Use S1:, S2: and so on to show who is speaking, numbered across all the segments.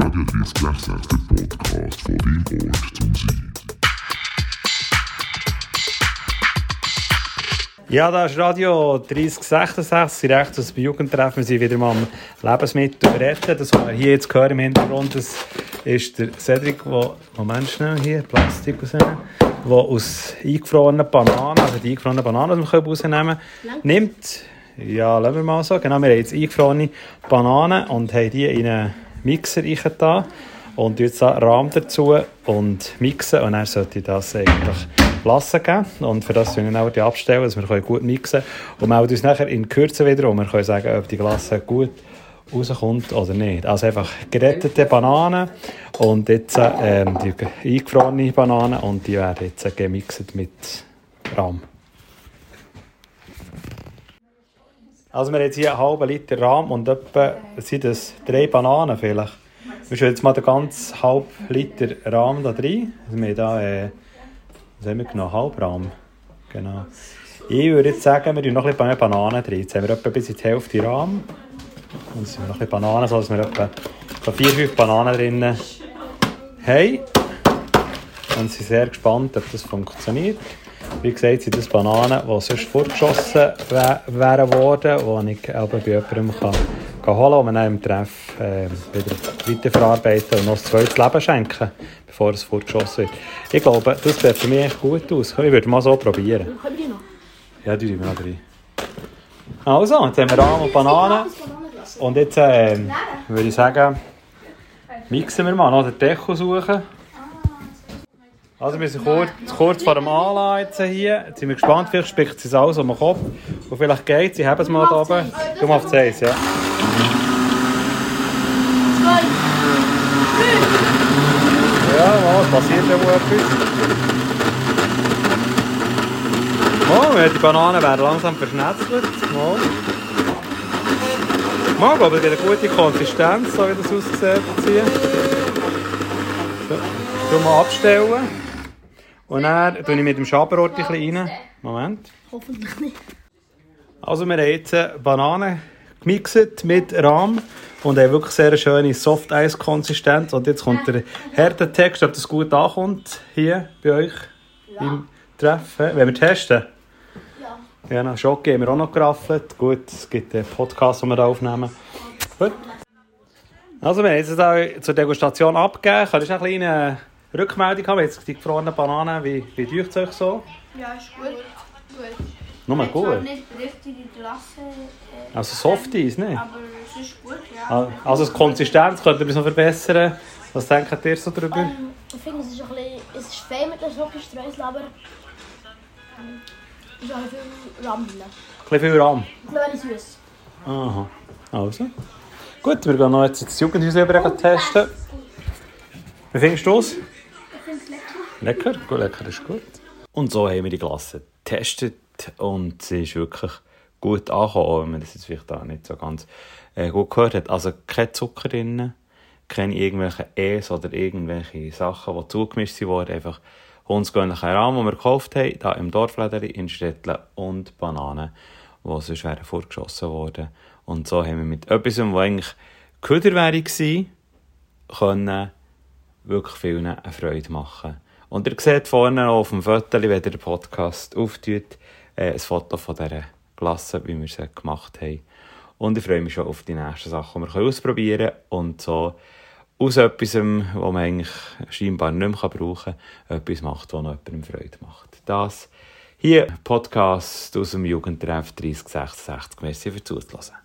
S1: Radio 3066, der Podcast von deinem Ort zum Sein.
S2: Ja, das ist Radio 3066, direkt aus dem Jugendtreffen. Wir sind wieder mal am Lebensmittel retten. Das, was wir hier jetzt hören im Hintergrund, das ist der Cedric, der, Moment schnell hier, Plastik rausnehmen, der aus eingefrorenen Bananen, also die eingefrorenen Bananen, die wir rausnehmen können, nimmt. Ja, lassen wir mal so. Genau, wir haben jetzt eingefrorene Bananen und haben die in einen Mixer reingetan und jetzt da Rahm dazu und mixen und dann sollte das eigentlich lassen geben. Und für das müssen wir die abstellen, dass wir gut mixen können. Und melden uns nachher in Kürze wieder um. Wir können sagen, ob die Glasse gut rauskommt oder nicht. Also einfach gerettete Bananen und jetzt ähm, die eingefrorene Bananen und die werden jetzt gemixt mit Rahm. Also wir haben jetzt hier einen halben Liter Rahm und etwa sind das drei Bananen vielleicht. Wir schütten jetzt mal den ganzen halben Liter Rahm da rein. Also wir haben hier, äh, was haben wir genommen? Halbrahm. Genau. Ich würde jetzt sagen, wir tun noch ein bisschen Bananen drin. Jetzt haben wir etwa bis in die Hälfte Rahm. Und jetzt sind wir noch ein bisschen Bananen, sodass wir etwa vier, fünf Bananen drin haben. Und sind sehr gespannt, ob das funktioniert. Wie gesagt, sind das Bananen, die sonst fortgeschossen wären worden, die ich aber bei jemandem kann, kann holen kann, und dann im Treff äh, wieder weiterverarbeiten und noch ein zweites Leben schenken, bevor es fortgeschossen wird. Ich glaube, das sieht für mich echt gut aus. Ich würde mal so probieren.
S3: Können wir die noch?
S2: Ja, die tun wir noch rein. Also, jetzt haben wir Rahm und Bananen. Und jetzt äh, würde ich sagen, mixen wir mal noch den Deckel suchen. Also wir sind kurz, kurz vor dem jetzt hier. Jetzt sind wir gespannt, vielleicht spickt sie es alles um den Kopf. Und vielleicht geht es, ich habe es mal da oben. Du die Eis, ja. Ja, es passiert ja wohl etwas. Oh, die Bananen werden langsam verschnetzelt. Mal. Mal, glaube ich, eine gute Konsistenz, so wie das aussieht. Hier. So, mal abstellen. Und dann tue ich mit dem Schaberort ein bisschen rein. Moment.
S3: Hoffentlich nicht.
S2: Also wir haben jetzt Bananen gemixt mit Rahm und haben wirklich sehr schöne Soft-Eis-Konsistenz. Und jetzt kommt der Härtetext, ob das gut ankommt hier bei euch im Treffen. Wenn wir testen?
S3: Ja.
S2: Ja, noch Schoki haben wir auch noch geraffelt. Gut, es gibt einen Podcast, den wir da aufnehmen. Gut. Also wir haben jetzt da zur Degustation abgegeben. Kannst du eine kleine Rückmeldung haben? Jetzt die gefrorenen Bananen, wie, wie deucht es euch so?
S3: Ja, ist gut. Gut.
S2: Nur gut.
S3: nicht richtig in die Klasse. Äh,
S2: Also Softies, ne?
S3: Aber es ist gut, ja.
S2: Ah, Also die Konsistenz könnte man noch verbessern. Was denkt ihr so darüber?
S4: Ähm, ich finde, es ist ein bisschen, es ist fein mit der Schokostreusel, aber ähm, es ist auch viel Rahm drin.
S2: Ein bisschen viel Rahm.
S4: Ein bisschen süß.
S2: Aha. Also. Gut, wir gehen noch jetzt ins Jugendhaus über testen. Wie findest du es?
S4: Lecker.
S2: Gut, lecker ist gut. Und so haben wir die Glasse getestet und sie ist wirklich gut angekommen, wenn man das jetzt vielleicht auch nicht so ganz äh, gut gehört hat. Also kein Zucker drin, keine irgendwelche Es oder irgendwelche Sachen, die zugemischt wurden. Einfach hundsgewöhnlicher Rahmen, den wir gekauft haben, hier im Dorfläderi in Stettle und Bananen, die sonst wären vorgeschossen worden. Und so haben wir mit etwas, was eigentlich Köder wäre können wirklich vielen eine Freude machen. Und ihr seht vorne auf dem Foto, wenn ihr den Podcast auftut, äh, ein Foto von dieser Glasse, wie wir sie gemacht haben. Und ich freue mich schon auf die nächsten Sachen, die wir ausprobieren können und so aus etwas, was man eigentlich scheinbar nicht mehr brauchen kann, etwas macht, was noch jemandem Freude macht. Das hier, Podcast aus dem Jugendtreff 3066. Merci fürs Zuhören.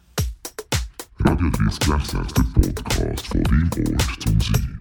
S1: Radio 3066, der Podcast von deinem Ort